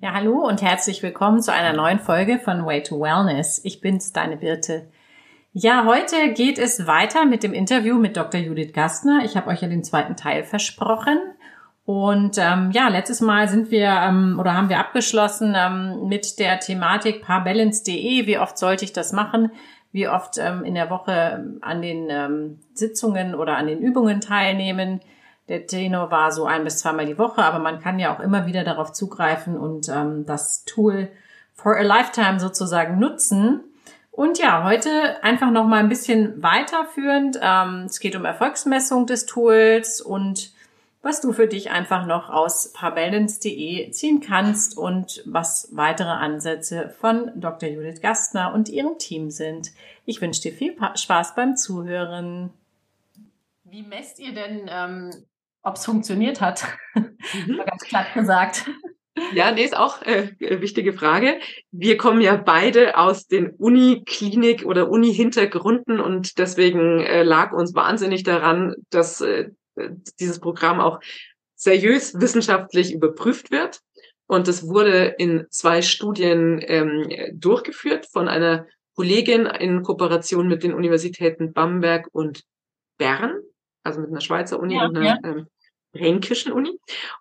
Ja, hallo und herzlich willkommen zu einer neuen Folge von Way to Wellness. Ich bin's, deine Birte. Ja, heute geht es weiter mit dem Interview mit Dr. Judith Gastner. Ich habe euch ja den zweiten Teil versprochen. Und ähm, ja, letztes Mal sind wir ähm, oder haben wir abgeschlossen ähm, mit der Thematik parbalance.de. Wie oft sollte ich das machen? Wie oft ähm, in der Woche an den ähm, Sitzungen oder an den Übungen teilnehmen? Der Tenor war so ein bis zweimal die Woche, aber man kann ja auch immer wieder darauf zugreifen und ähm, das Tool for a Lifetime sozusagen nutzen. Und ja, heute einfach noch mal ein bisschen weiterführend. Ähm, es geht um Erfolgsmessung des Tools und was du für dich einfach noch aus parbalance.de ziehen kannst und was weitere Ansätze von Dr. Judith Gastner und ihrem Team sind. Ich wünsche dir viel Spaß beim Zuhören. Wie messt ihr denn, ähm, ob es funktioniert hat? Mhm. ganz platt gesagt. Ja, nee, ist auch äh, wichtige Frage. Wir kommen ja beide aus den Uni-Klinik oder Uni-Hintergründen und deswegen äh, lag uns wahnsinnig daran, dass äh, dieses Programm auch seriös wissenschaftlich überprüft wird. Und es wurde in zwei Studien ähm, durchgeführt von einer Kollegin in Kooperation mit den Universitäten Bamberg und Bern, also mit einer Schweizer Uni ja, und einer ja. ähm, fränkischen Uni.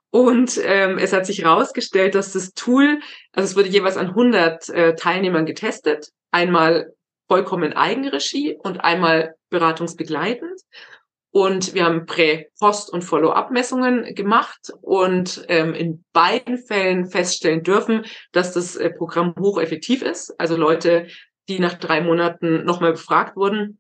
Und ähm, es hat sich herausgestellt, dass das Tool, also es wurde jeweils an 100 äh, Teilnehmern getestet, einmal vollkommen Eigenregie und einmal beratungsbegleitend. Und wir haben Prä-, Post- und Follow-up-Messungen gemacht und ähm, in beiden Fällen feststellen dürfen, dass das äh, Programm hocheffektiv ist. Also Leute, die nach drei Monaten nochmal befragt wurden,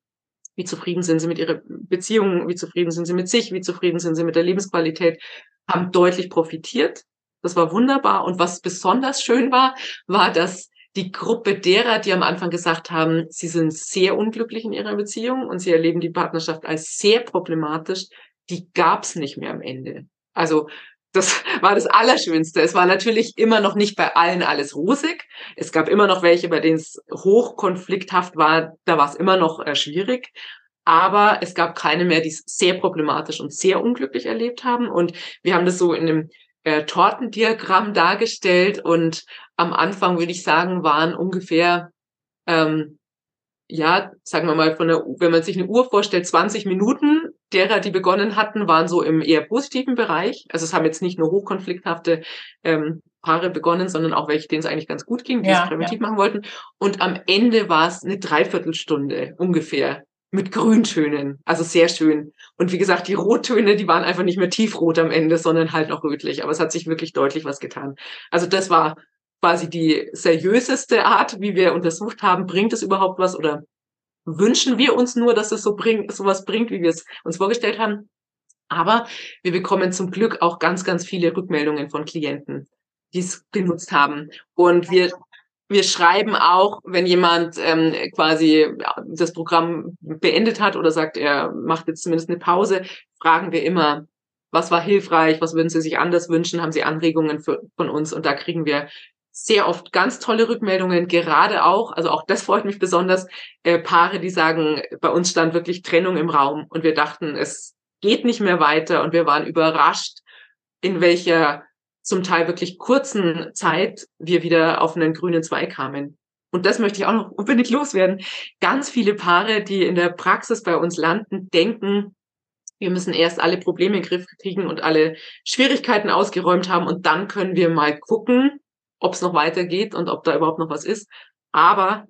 wie zufrieden sind sie mit ihrer Beziehung, wie zufrieden sind sie mit sich, wie zufrieden sind sie mit der Lebensqualität, haben deutlich profitiert. Das war wunderbar. Und was besonders schön war, war, dass die Gruppe derer, die am Anfang gesagt haben, sie sind sehr unglücklich in ihrer Beziehung und sie erleben die Partnerschaft als sehr problematisch, die gab's nicht mehr am Ende. Also das war das Allerschönste. Es war natürlich immer noch nicht bei allen alles rosig. Es gab immer noch welche, bei denen es hochkonflikthaft war. Da war es immer noch äh, schwierig. Aber es gab keine mehr, die es sehr problematisch und sehr unglücklich erlebt haben. Und wir haben das so in einem äh, Tortendiagramm dargestellt. Und am Anfang würde ich sagen, waren ungefähr, ähm, ja, sagen wir mal, von der, wenn man sich eine Uhr vorstellt, 20 Minuten derer, die begonnen hatten, waren so im eher positiven Bereich. Also es haben jetzt nicht nur hochkonflikthafte ähm, Paare begonnen, sondern auch welche, denen es eigentlich ganz gut ging, die ja, es präventiv ja. machen wollten. Und am Ende war es eine Dreiviertelstunde ungefähr mit Grüntönen. Also sehr schön. Und wie gesagt, die Rottöne, die waren einfach nicht mehr tiefrot am Ende, sondern halt noch rötlich. Aber es hat sich wirklich deutlich was getan. Also das war quasi die seriöseste Art, wie wir untersucht haben, bringt es überhaupt was oder wünschen wir uns nur, dass es so bringt, sowas bringt, wie wir es uns vorgestellt haben. Aber wir bekommen zum Glück auch ganz, ganz viele Rückmeldungen von Klienten, die es genutzt haben. Und wir wir schreiben auch, wenn jemand ähm, quasi das Programm beendet hat oder sagt, er macht jetzt zumindest eine Pause, fragen wir immer, was war hilfreich, was würden Sie sich anders wünschen, haben Sie Anregungen für, von uns und da kriegen wir sehr oft ganz tolle Rückmeldungen, gerade auch, also auch das freut mich besonders, äh, Paare, die sagen, bei uns stand wirklich Trennung im Raum und wir dachten, es geht nicht mehr weiter und wir waren überrascht, in welcher zum Teil wirklich kurzen Zeit wir wieder auf einen grünen Zweig kamen. Und das möchte ich auch noch unbedingt loswerden. Ganz viele Paare, die in der Praxis bei uns landen, denken, wir müssen erst alle Probleme in den Griff kriegen und alle Schwierigkeiten ausgeräumt haben und dann können wir mal gucken, ob es noch weitergeht und ob da überhaupt noch was ist. Aber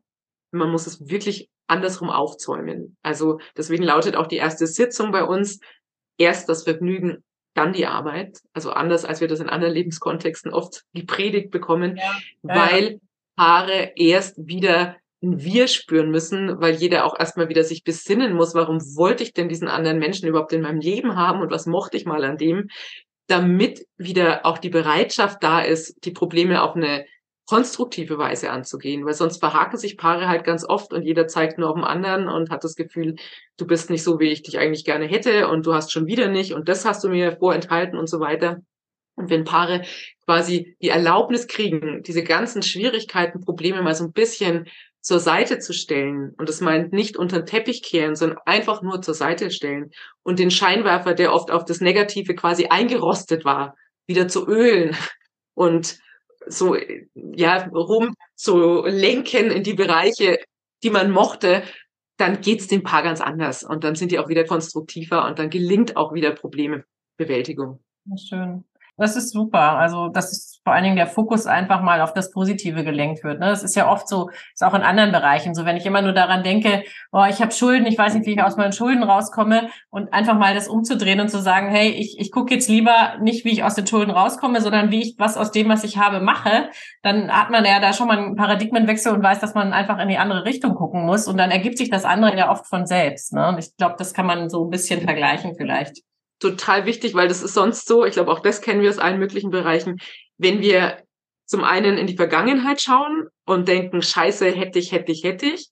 man muss es wirklich andersrum aufzäumen. Also deswegen lautet auch die erste Sitzung bei uns erst das Vergnügen, dann die Arbeit. Also anders, als wir das in anderen Lebenskontexten oft gepredigt bekommen, ja, ja, weil Paare erst wieder ein Wir spüren müssen, weil jeder auch erstmal wieder sich besinnen muss, warum wollte ich denn diesen anderen Menschen überhaupt in meinem Leben haben und was mochte ich mal an dem, damit wieder auch die Bereitschaft da ist, die Probleme auf eine konstruktive Weise anzugehen, weil sonst verhaken sich Paare halt ganz oft und jeder zeigt nur auf den anderen und hat das Gefühl, du bist nicht so, wie ich dich eigentlich gerne hätte und du hast schon wieder nicht und das hast du mir vorenthalten und so weiter. Und wenn Paare quasi die Erlaubnis kriegen, diese ganzen Schwierigkeiten, Probleme mal so ein bisschen zur Seite zu stellen, und das meint nicht unter den Teppich kehren, sondern einfach nur zur Seite stellen und den Scheinwerfer, der oft auf das Negative quasi eingerostet war, wieder zu ölen und so, ja, rum zu lenken in die Bereiche, die man mochte, dann geht's dem Paar ganz anders und dann sind die auch wieder konstruktiver und dann gelingt auch wieder Problemebewältigung. Schön. Das ist super. Also, das ist vor allen Dingen der Fokus einfach mal auf das Positive gelenkt wird. Ne? Das ist ja oft so, ist auch in anderen Bereichen so, wenn ich immer nur daran denke, oh, ich habe Schulden, ich weiß nicht, wie ich aus meinen Schulden rauskomme und einfach mal das umzudrehen und zu sagen, hey, ich, ich gucke jetzt lieber nicht, wie ich aus den Schulden rauskomme, sondern wie ich was aus dem, was ich habe, mache, dann hat man ja da schon mal einen Paradigmenwechsel und weiß, dass man einfach in die andere Richtung gucken muss und dann ergibt sich das andere ja oft von selbst. Ne? Und ich glaube, das kann man so ein bisschen vergleichen vielleicht total wichtig, weil das ist sonst so, ich glaube, auch das kennen wir aus allen möglichen Bereichen, wenn wir zum einen in die Vergangenheit schauen und denken, scheiße, hätte ich, hätte ich, hätte ich,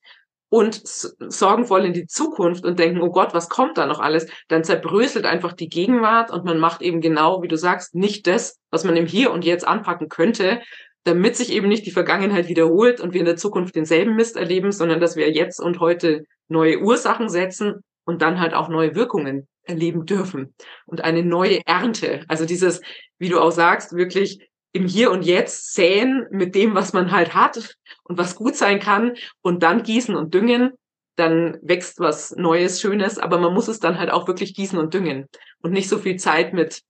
und sorgenvoll in die Zukunft und denken, oh Gott, was kommt da noch alles, dann zerbröselt einfach die Gegenwart und man macht eben genau, wie du sagst, nicht das, was man im Hier und Jetzt anpacken könnte, damit sich eben nicht die Vergangenheit wiederholt und wir in der Zukunft denselben Mist erleben, sondern dass wir jetzt und heute neue Ursachen setzen und dann halt auch neue Wirkungen erleben dürfen und eine neue Ernte. Also dieses, wie du auch sagst, wirklich im Hier und Jetzt säen mit dem, was man halt hat und was gut sein kann und dann gießen und düngen, dann wächst was Neues, Schönes, aber man muss es dann halt auch wirklich gießen und düngen und nicht so viel Zeit mit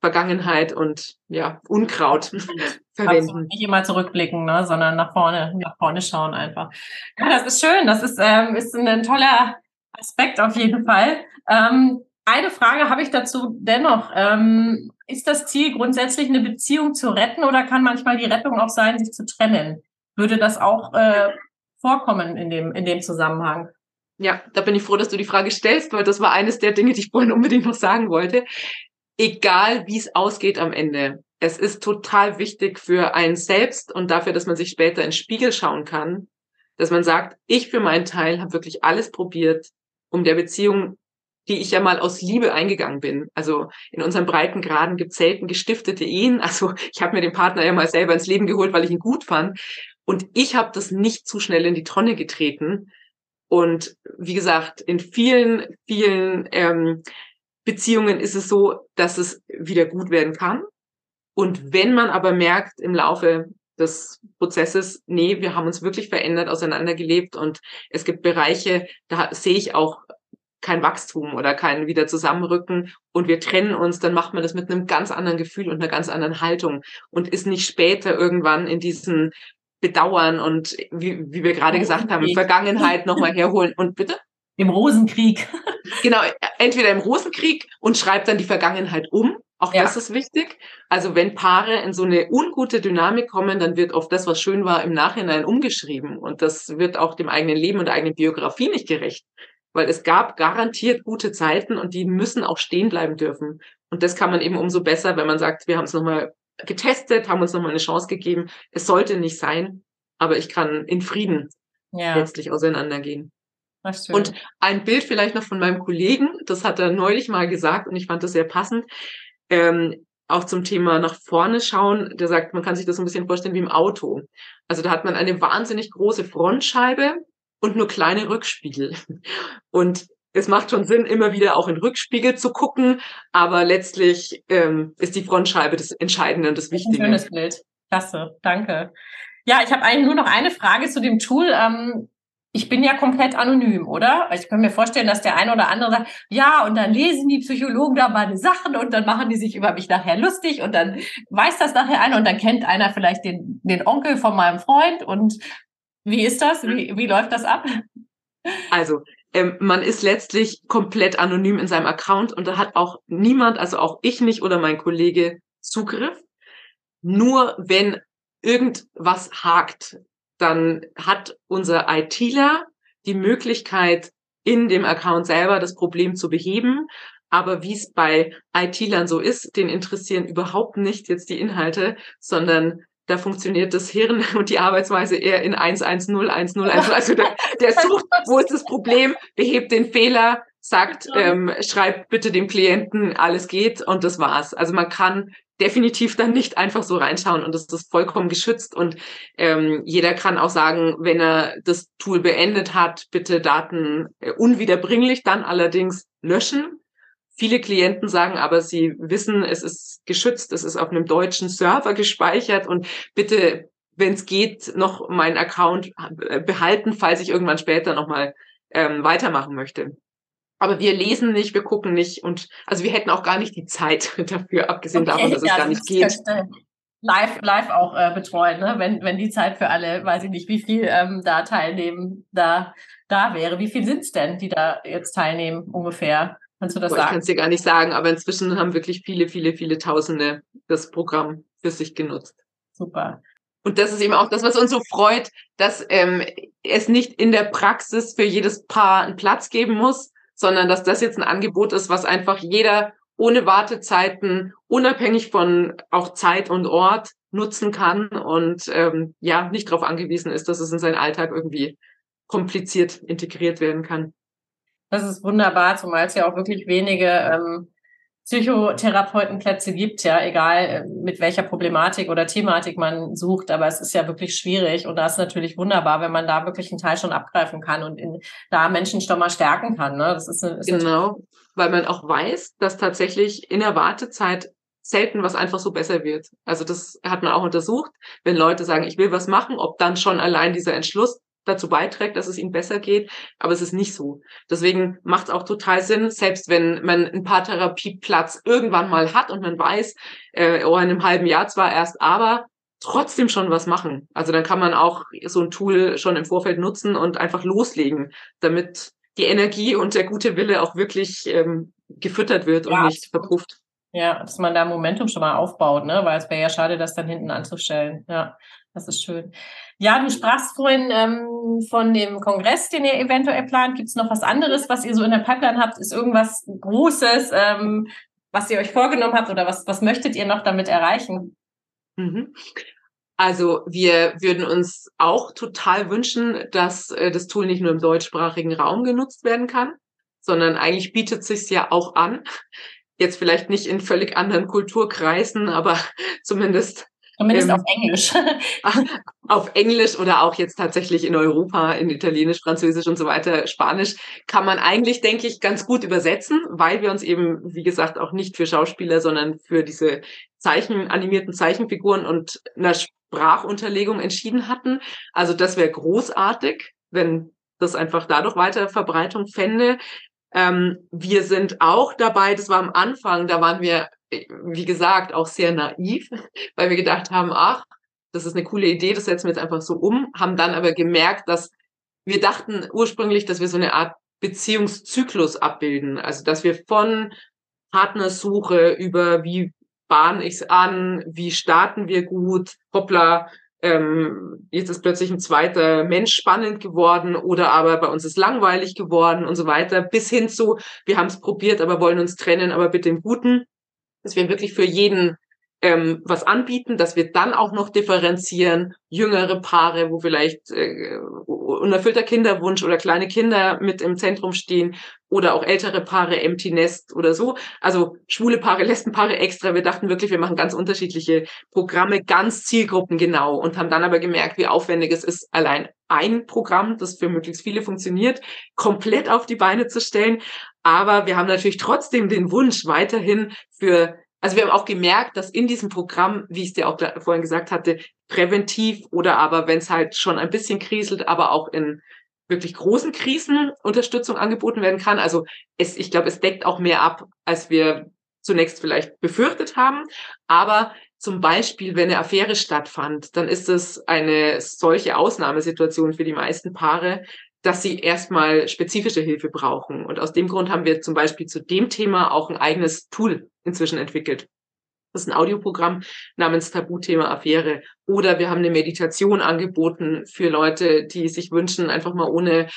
Vergangenheit und ja, Unkraut verwenden. Absolut. Nicht immer zurückblicken, ne, sondern nach vorne, nach vorne schauen einfach. Ja, das ist schön. Das ist, ähm, ist ein toller Aspekt auf jeden Fall. Ähm, eine Frage habe ich dazu dennoch. Ähm, ist das Ziel grundsätzlich eine Beziehung zu retten oder kann manchmal die Rettung auch sein, sich zu trennen? Würde das auch äh, vorkommen in dem, in dem Zusammenhang? Ja, da bin ich froh, dass du die Frage stellst, weil das war eines der Dinge, die ich vorhin unbedingt noch sagen wollte. Egal, wie es ausgeht am Ende. Es ist total wichtig für einen selbst und dafür, dass man sich später ins Spiegel schauen kann, dass man sagt, ich für meinen Teil habe wirklich alles probiert, um der Beziehung die ich ja mal aus Liebe eingegangen bin. Also in unseren Breitengraden gibt es selten gestiftete Ehen. Also ich habe mir den Partner ja mal selber ins Leben geholt, weil ich ihn gut fand. Und ich habe das nicht zu schnell in die Tonne getreten. Und wie gesagt, in vielen, vielen ähm, Beziehungen ist es so, dass es wieder gut werden kann. Und wenn man aber merkt im Laufe des Prozesses, nee, wir haben uns wirklich verändert, auseinandergelebt und es gibt Bereiche, da sehe ich auch kein Wachstum oder kein wieder zusammenrücken und wir trennen uns, dann macht man das mit einem ganz anderen Gefühl und einer ganz anderen Haltung und ist nicht später irgendwann in diesen Bedauern und wie, wie wir gerade gesagt haben, Vergangenheit nochmal herholen und bitte? Im Rosenkrieg. genau, entweder im Rosenkrieg und schreibt dann die Vergangenheit um. Auch ja. das ist wichtig. Also wenn Paare in so eine ungute Dynamik kommen, dann wird oft das, was schön war, im Nachhinein umgeschrieben. Und das wird auch dem eigenen Leben und der eigenen Biografie nicht gerecht weil es gab garantiert gute Zeiten und die müssen auch stehen bleiben dürfen. Und das kann man eben umso besser, wenn man sagt, wir haben es nochmal getestet, haben uns nochmal eine Chance gegeben. Es sollte nicht sein, aber ich kann in Frieden ja. letztlich auseinandergehen. Und ein Bild vielleicht noch von meinem Kollegen, das hat er neulich mal gesagt und ich fand das sehr passend. Ähm, auch zum Thema nach vorne schauen, der sagt, man kann sich das so ein bisschen vorstellen wie im Auto. Also da hat man eine wahnsinnig große Frontscheibe und nur kleine Rückspiegel. Und es macht schon Sinn, immer wieder auch in Rückspiegel zu gucken, aber letztlich ähm, ist die Frontscheibe das Entscheidende und das Wichtige. Ein schönes Bild. Klasse, danke. Ja, ich habe eigentlich nur noch eine Frage zu dem Tool. Ähm, ich bin ja komplett anonym, oder? Ich kann mir vorstellen, dass der eine oder andere sagt, ja, und dann lesen die Psychologen da meine Sachen und dann machen die sich über mich nachher lustig und dann weiß das nachher einer und dann kennt einer vielleicht den, den Onkel von meinem Freund und wie ist das? Wie, wie läuft das ab? Also, ähm, man ist letztlich komplett anonym in seinem Account und da hat auch niemand, also auch ich nicht oder mein Kollege Zugriff. Nur wenn irgendwas hakt, dann hat unser ITler die Möglichkeit, in dem Account selber das Problem zu beheben. Aber wie es bei IT-Lern so ist, den interessieren überhaupt nicht jetzt die Inhalte, sondern da funktioniert das Hirn und die Arbeitsweise eher in 110, 101. Also der, der sucht, wo ist das Problem, behebt den Fehler, sagt, ähm, schreibt bitte dem Klienten, alles geht und das war's. Also man kann definitiv dann nicht einfach so reinschauen und das ist vollkommen geschützt und ähm, jeder kann auch sagen, wenn er das Tool beendet hat, bitte Daten äh, unwiederbringlich dann allerdings löschen Viele Klienten sagen aber, sie wissen, es ist geschützt, es ist auf einem deutschen Server gespeichert und bitte, wenn es geht, noch meinen Account äh, behalten, falls ich irgendwann später nochmal ähm, weitermachen möchte. Aber wir lesen nicht, wir gucken nicht und also wir hätten auch gar nicht die Zeit dafür, abgesehen okay, davon, dass ja, es gar nicht geht. Live, live auch äh, betreuen, ne? wenn, wenn die Zeit für alle, weiß ich nicht, wie viel ähm, da teilnehmen, da, da wäre. Wie viel sind es denn, die da jetzt teilnehmen ungefähr? Kannst du das Boah, sagen? Ich kann es dir gar nicht sagen, aber inzwischen haben wirklich viele, viele, viele Tausende das Programm für sich genutzt. Super. Und das ist eben auch das, was uns so freut, dass ähm, es nicht in der Praxis für jedes Paar einen Platz geben muss, sondern dass das jetzt ein Angebot ist, was einfach jeder ohne Wartezeiten, unabhängig von auch Zeit und Ort nutzen kann und ähm, ja, nicht darauf angewiesen ist, dass es in seinen Alltag irgendwie kompliziert integriert werden kann. Das ist wunderbar, zumal es ja auch wirklich wenige ähm, Psychotherapeutenplätze gibt, ja, egal äh, mit welcher Problematik oder Thematik man sucht, aber es ist ja wirklich schwierig und da ist natürlich wunderbar, wenn man da wirklich einen Teil schon abgreifen kann und in, da Menschen schon mal stärken kann. Ne? Das ist, eine, ist genau, weil man auch weiß, dass tatsächlich in der Wartezeit selten was einfach so besser wird. Also das hat man auch untersucht, wenn Leute sagen, ich will was machen, ob dann schon allein dieser Entschluss dazu beiträgt, dass es ihm besser geht, aber es ist nicht so. Deswegen macht es auch total Sinn, selbst wenn man ein paar Therapieplatz irgendwann mal hat und man weiß, äh, oh, in einem halben Jahr zwar erst, aber trotzdem schon was machen. Also dann kann man auch so ein Tool schon im Vorfeld nutzen und einfach loslegen, damit die Energie und der gute Wille auch wirklich ähm, gefüttert wird ja, und nicht verpufft. Ja, dass man da Momentum schon mal aufbaut, ne? Weil es wäre ja schade, das dann hinten anzustellen. Ja, das ist schön. Ja, du sprachst vorhin ähm, von dem Kongress, den ihr eventuell plant. Gibt es noch was anderes, was ihr so in der Pipeline habt? Ist irgendwas Großes, ähm, was ihr euch vorgenommen habt oder was, was möchtet ihr noch damit erreichen? Mhm. Also wir würden uns auch total wünschen, dass äh, das Tool nicht nur im deutschsprachigen Raum genutzt werden kann, sondern eigentlich bietet sich ja auch an, Jetzt vielleicht nicht in völlig anderen Kulturkreisen, aber zumindest Zumindest ähm, auf Englisch. auf Englisch oder auch jetzt tatsächlich in Europa, in Italienisch, Französisch und so weiter, Spanisch, kann man eigentlich, denke ich, ganz gut übersetzen, weil wir uns eben, wie gesagt, auch nicht für Schauspieler, sondern für diese Zeichen, animierten Zeichenfiguren und einer Sprachunterlegung entschieden hatten. Also das wäre großartig, wenn das einfach dadurch weiter Verbreitung fände. Ähm, wir sind auch dabei, das war am Anfang, da waren wir, wie gesagt, auch sehr naiv, weil wir gedacht haben, ach, das ist eine coole Idee, das setzen wir jetzt einfach so um, haben dann aber gemerkt, dass wir dachten ursprünglich, dass wir so eine Art Beziehungszyklus abbilden, also dass wir von Partnersuche über wie bahn ich's an, wie starten wir gut, hoppla, ähm, jetzt ist plötzlich ein zweiter Mensch spannend geworden oder aber bei uns ist langweilig geworden und so weiter, bis hin zu, wir haben es probiert, aber wollen uns trennen, aber bitte im Guten, dass wir wirklich für jeden ähm, was anbieten, dass wir dann auch noch differenzieren, jüngere Paare, wo vielleicht äh, unerfüllter Kinderwunsch oder kleine Kinder mit im Zentrum stehen oder auch ältere Paare, Empty Nest oder so. Also schwule Paare, Lesbenpaare extra. Wir dachten wirklich, wir machen ganz unterschiedliche Programme, ganz zielgruppengenau und haben dann aber gemerkt, wie aufwendig es ist, allein ein Programm, das für möglichst viele funktioniert, komplett auf die Beine zu stellen. Aber wir haben natürlich trotzdem den Wunsch, weiterhin für also wir haben auch gemerkt, dass in diesem Programm, wie ich es dir auch vorhin gesagt hatte, präventiv oder aber wenn es halt schon ein bisschen kriselt, aber auch in wirklich großen Krisen Unterstützung angeboten werden kann. Also es, ich glaube, es deckt auch mehr ab, als wir zunächst vielleicht befürchtet haben. Aber zum Beispiel, wenn eine Affäre stattfand, dann ist es eine solche Ausnahmesituation für die meisten Paare, dass sie erstmal spezifische Hilfe brauchen. Und aus dem Grund haben wir zum Beispiel zu dem Thema auch ein eigenes Tool inzwischen entwickelt. Das ist ein Audioprogramm namens Tabuthema Affäre. Oder wir haben eine Meditation angeboten für Leute, die sich wünschen, einfach mal ohne,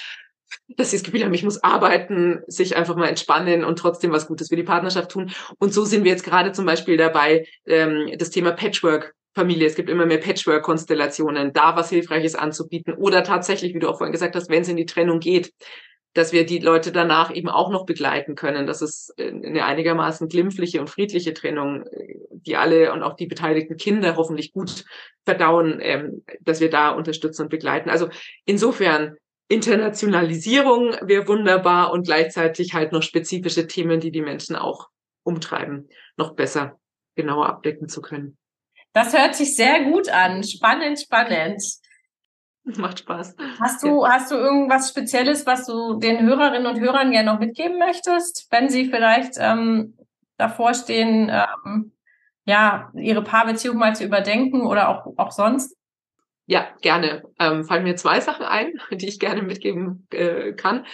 dass sie das Gefühl haben, ich muss arbeiten, sich einfach mal entspannen und trotzdem was Gutes für die Partnerschaft tun. Und so sind wir jetzt gerade zum Beispiel dabei, ähm, das Thema Patchwork Familie. Es gibt immer mehr Patchwork-Konstellationen, da was Hilfreiches anzubieten. Oder tatsächlich, wie du auch vorhin gesagt hast, wenn es in die Trennung geht, dass wir die Leute danach eben auch noch begleiten können. Das ist eine einigermaßen glimpfliche und friedliche Trennung, die alle und auch die beteiligten Kinder hoffentlich gut verdauen, ähm, dass wir da unterstützen und begleiten. Also insofern Internationalisierung wäre wunderbar und gleichzeitig halt noch spezifische Themen, die die Menschen auch umtreiben, noch besser genauer abdecken zu können. Das hört sich sehr gut an. Spannend, spannend. Macht Spaß. Hast du, ja. hast du irgendwas Spezielles, was du den Hörerinnen und Hörern gerne noch mitgeben möchtest, wenn sie vielleicht ähm, davor stehen, ähm, ja, ihre Paarbeziehung mal zu überdenken oder auch, auch sonst? Ja, gerne. Ähm, fallen mir zwei Sachen ein, die ich gerne mitgeben äh, kann.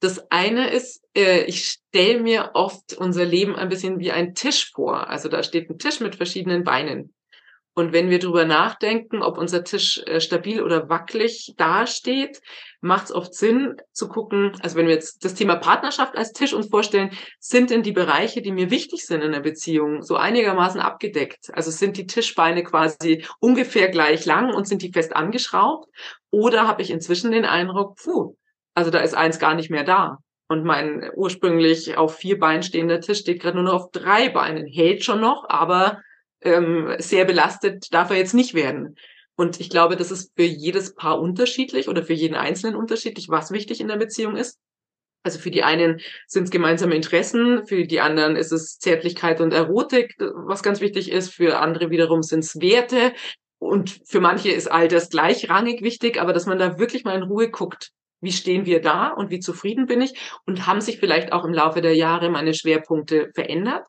Das eine ist, äh, ich stelle mir oft unser Leben ein bisschen wie ein Tisch vor. Also da steht ein Tisch mit verschiedenen Beinen. Und wenn wir drüber nachdenken, ob unser Tisch äh, stabil oder wackelig dasteht, macht es oft Sinn zu gucken, also wenn wir jetzt das Thema Partnerschaft als Tisch uns vorstellen, sind denn die Bereiche, die mir wichtig sind in der Beziehung, so einigermaßen abgedeckt? Also sind die Tischbeine quasi ungefähr gleich lang und sind die fest angeschraubt? Oder habe ich inzwischen den Eindruck, puh, also da ist eins gar nicht mehr da. Und mein ursprünglich auf vier Beinen stehender Tisch steht gerade nur noch auf drei Beinen. Hält schon noch, aber ähm, sehr belastet darf er jetzt nicht werden. Und ich glaube, das ist für jedes Paar unterschiedlich oder für jeden Einzelnen unterschiedlich, was wichtig in der Beziehung ist. Also für die einen sind es gemeinsame Interessen, für die anderen ist es Zärtlichkeit und Erotik, was ganz wichtig ist, für andere wiederum sind es Werte und für manche ist all das gleichrangig wichtig, aber dass man da wirklich mal in Ruhe guckt, wie stehen wir da und wie zufrieden bin ich und haben sich vielleicht auch im Laufe der Jahre meine Schwerpunkte verändert.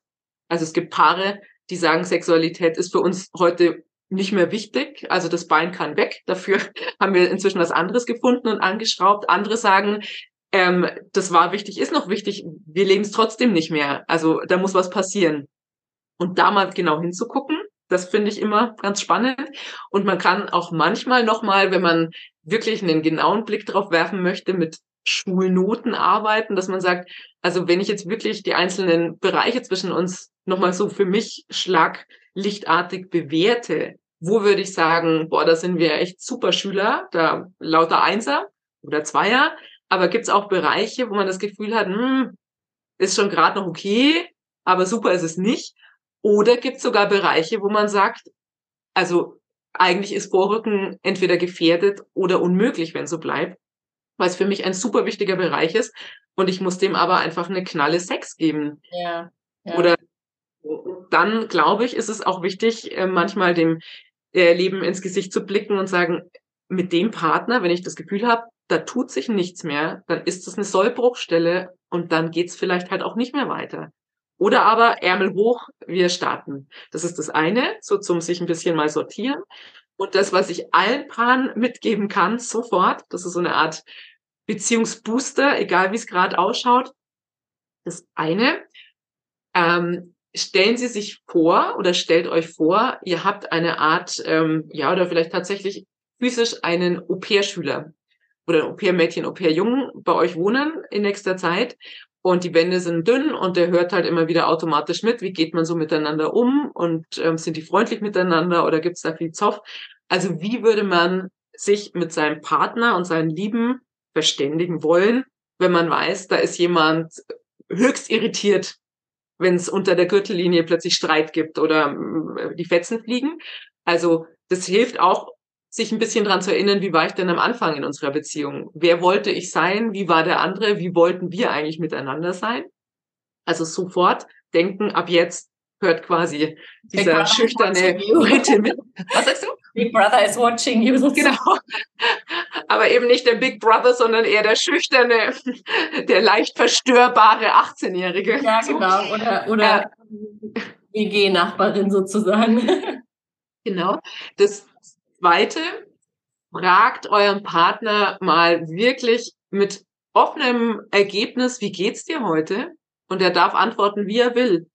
Also es gibt Paare, die sagen, Sexualität ist für uns heute nicht mehr wichtig. Also das Bein kann weg. Dafür haben wir inzwischen was anderes gefunden und angeschraubt. Andere sagen, ähm, das war wichtig, ist noch wichtig. Wir leben es trotzdem nicht mehr. Also da muss was passieren. Und da mal genau hinzugucken, das finde ich immer ganz spannend. Und man kann auch manchmal nochmal, wenn man wirklich einen genauen Blick drauf werfen möchte, mit Schulnoten arbeiten, dass man sagt, also wenn ich jetzt wirklich die einzelnen Bereiche zwischen uns nochmal so für mich schlaglichtartig bewerte, wo würde ich sagen, boah, da sind wir echt super Schüler, da lauter Einser oder Zweier, aber gibt's auch Bereiche, wo man das Gefühl hat, hm, ist schon gerade noch okay, aber super ist es nicht. Oder gibt's sogar Bereiche, wo man sagt, also eigentlich ist Vorrücken entweder gefährdet oder unmöglich, wenn so bleibt weil es für mich ein super wichtiger Bereich ist. Und ich muss dem aber einfach eine knalle Sex geben. Ja. ja. Oder dann, glaube ich, ist es auch wichtig, äh, manchmal dem äh, Leben ins Gesicht zu blicken und sagen, mit dem Partner, wenn ich das Gefühl habe, da tut sich nichts mehr, dann ist das eine Sollbruchstelle und dann geht's vielleicht halt auch nicht mehr weiter. Oder aber Ärmel hoch, wir starten. Das ist das eine, so zum sich ein bisschen mal sortieren. Und das, was ich allen Paaren mitgeben kann, sofort, das ist so eine Art Beziehungsbooster, egal wie es gerade ausschaut. Das eine, ähm, stellen Sie sich vor oder stellt euch vor, ihr habt eine Art, ähm, ja, oder vielleicht tatsächlich physisch einen Au-pair-Schüler oder Au-pair-Mädchen, Au-pair-Jungen bei euch wohnen in nächster Zeit und die Wände sind dünn und der hört halt immer wieder automatisch mit, wie geht man so miteinander um und ähm, sind die freundlich miteinander oder gibt es da viel Zoff? Also wie würde man sich mit seinem Partner und seinen Lieben verständigen wollen, wenn man weiß, da ist jemand höchst irritiert, wenn es unter der Gürtellinie plötzlich Streit gibt oder äh, die Fetzen fliegen. Also das hilft auch, sich ein bisschen dran zu erinnern, wie war ich denn am Anfang in unserer Beziehung? Wer wollte ich sein? Wie war der andere? Wie wollten wir eigentlich miteinander sein? Also sofort denken, ab jetzt hört quasi dieser schüchterne Ritte mit. Was sagst du? Big Brother is watching you. Genau. Aber eben nicht der Big Brother, sondern eher der schüchterne, der leicht verstörbare 18-Jährige. Ja, genau. Oder, oder äh, WG-Nachbarin sozusagen. Genau. Das zweite, fragt euren Partner mal wirklich mit offenem Ergebnis, wie geht's dir heute? Und er darf antworten, wie er will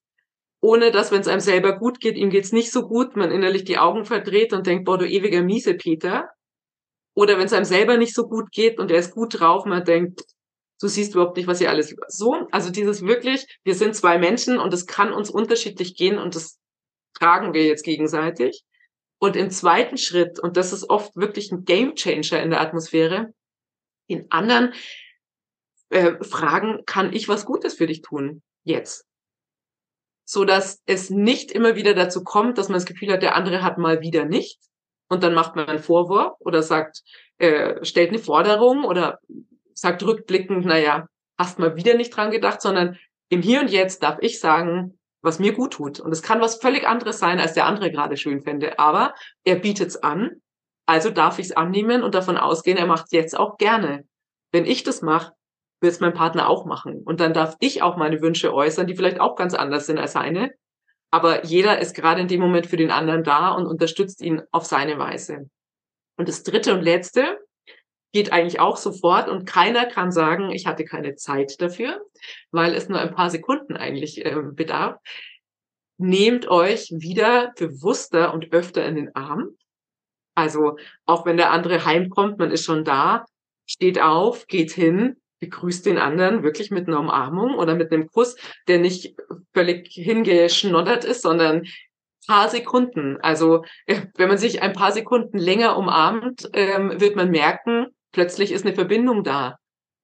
ohne dass, wenn es einem selber gut geht, ihm geht's nicht so gut, man innerlich die Augen verdreht und denkt, boah, du ewiger miese Peter. Oder wenn es einem selber nicht so gut geht und er ist gut drauf, man denkt, du siehst überhaupt nicht, was hier alles so. Also dieses wirklich, wir sind zwei Menschen und es kann uns unterschiedlich gehen und das tragen wir jetzt gegenseitig. Und im zweiten Schritt, und das ist oft wirklich ein Gamechanger in der Atmosphäre, in anderen äh, Fragen, kann ich was Gutes für dich tun? Jetzt so dass es nicht immer wieder dazu kommt, dass man das Gefühl hat, der andere hat mal wieder nicht und dann macht man einen Vorwurf oder sagt, äh, stellt eine Forderung oder sagt rückblickend, naja, hast mal wieder nicht dran gedacht, sondern im Hier und Jetzt darf ich sagen, was mir gut tut. Und es kann was völlig anderes sein, als der andere gerade schön fände. Aber er bietet es an, also darf ich es annehmen und davon ausgehen, er macht es jetzt auch gerne. Wenn ich das mache, wird es mein Partner auch machen. Und dann darf ich auch meine Wünsche äußern, die vielleicht auch ganz anders sind als seine. Aber jeder ist gerade in dem Moment für den anderen da und unterstützt ihn auf seine Weise. Und das dritte und letzte geht eigentlich auch sofort und keiner kann sagen, ich hatte keine Zeit dafür, weil es nur ein paar Sekunden eigentlich äh, bedarf. Nehmt euch wieder bewusster und öfter in den Arm. Also auch wenn der andere heimkommt, man ist schon da, steht auf, geht hin, begrüßt den anderen wirklich mit einer Umarmung oder mit einem Kuss, der nicht völlig hingeschnoddert ist, sondern paar Sekunden. Also äh, wenn man sich ein paar Sekunden länger umarmt, ähm, wird man merken, plötzlich ist eine Verbindung da.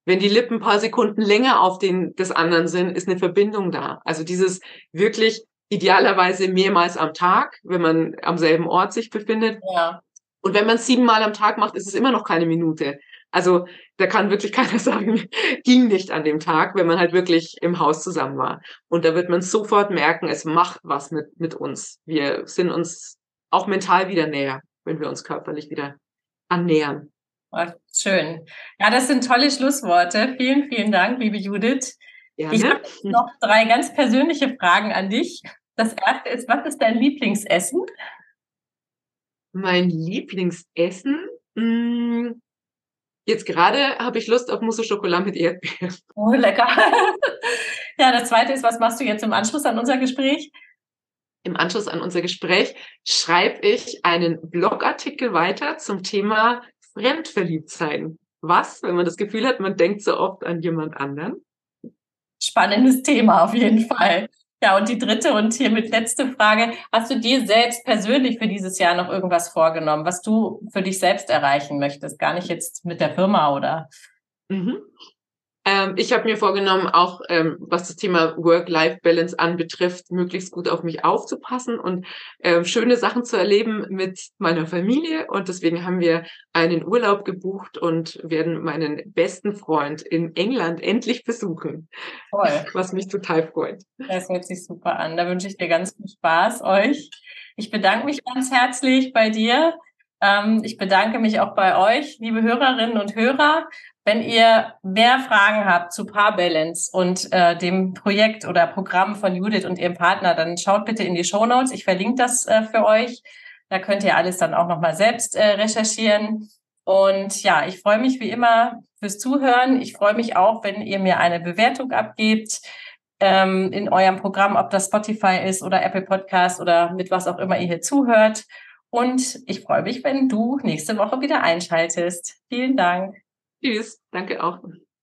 Wenn die Lippen ein paar Sekunden länger auf den des anderen sind, ist eine Verbindung da. Also dieses wirklich idealerweise mehrmals am Tag, wenn man am selben Ort sich befindet. Ja. Und wenn man es siebenmal am Tag macht, ist es immer noch keine Minute. Also da kann wirklich keiner sagen, ging nicht an dem Tag, wenn man halt wirklich im Haus zusammen war. Und da wird man sofort merken, es macht was mit, mit uns. Wir sind uns auch mental wieder näher, wenn wir uns körperlich wieder annähern. Oh, schön. Ja, das sind tolle Schlussworte. Vielen, vielen Dank, liebe Judith. Gerne. Ich habe noch drei ganz persönliche Fragen an dich. Das erste ist, was ist dein Lieblingsessen? Mein Lieblingsessen? Hm, Jetzt gerade habe ich Lust auf Mousse Schokolade mit Erdbeeren. Oh, lecker. ja, das zweite ist, was machst du jetzt im Anschluss an unser Gespräch? Im Anschluss an unser Gespräch schreibe ich einen Blogartikel weiter zum Thema Fremdverliebtsein. Was, wenn man das Gefühl hat, man denkt so oft an jemand anderen? Spannendes Thema auf jeden Fall. Ja, und die dritte und hiermit letzte Frage. Hast du dir selbst persönlich für dieses Jahr noch irgendwas vorgenommen, was du für dich selbst erreichen möchtest? Gar nicht jetzt mit der Firma oder? Mhm. Ähm, ich habe mir vorgenommen, auch ähm, was das Thema Work-Life-Balance anbetrifft, möglichst gut auf mich aufzupassen und ähm, schöne Sachen zu erleben mit meiner Familie. Und deswegen haben wir einen Urlaub gebucht und werden meinen besten Freund in England endlich besuchen. Toll. Was mich total freut. Das hört sich super an. Da wünsche ich dir ganz viel Spaß euch. Ich bedanke mich ganz herzlich bei dir. Ähm, ich bedanke mich auch bei euch, liebe Hörerinnen und Hörer. Wenn ihr mehr Fragen habt zu Paarbalance und äh, dem Projekt oder Programm von Judith und ihrem Partner, dann schaut bitte in die Show Notes. Ich verlinke das äh, für euch. Da könnt ihr alles dann auch nochmal selbst äh, recherchieren. Und ja, ich freue mich wie immer fürs Zuhören. Ich freue mich auch, wenn ihr mir eine Bewertung abgebt ähm, in eurem Programm, ob das Spotify ist oder Apple Podcast oder mit was auch immer ihr hier zuhört. Und ich freue mich, wenn du nächste Woche wieder einschaltest. Vielen Dank. Tschüss. Danke auch.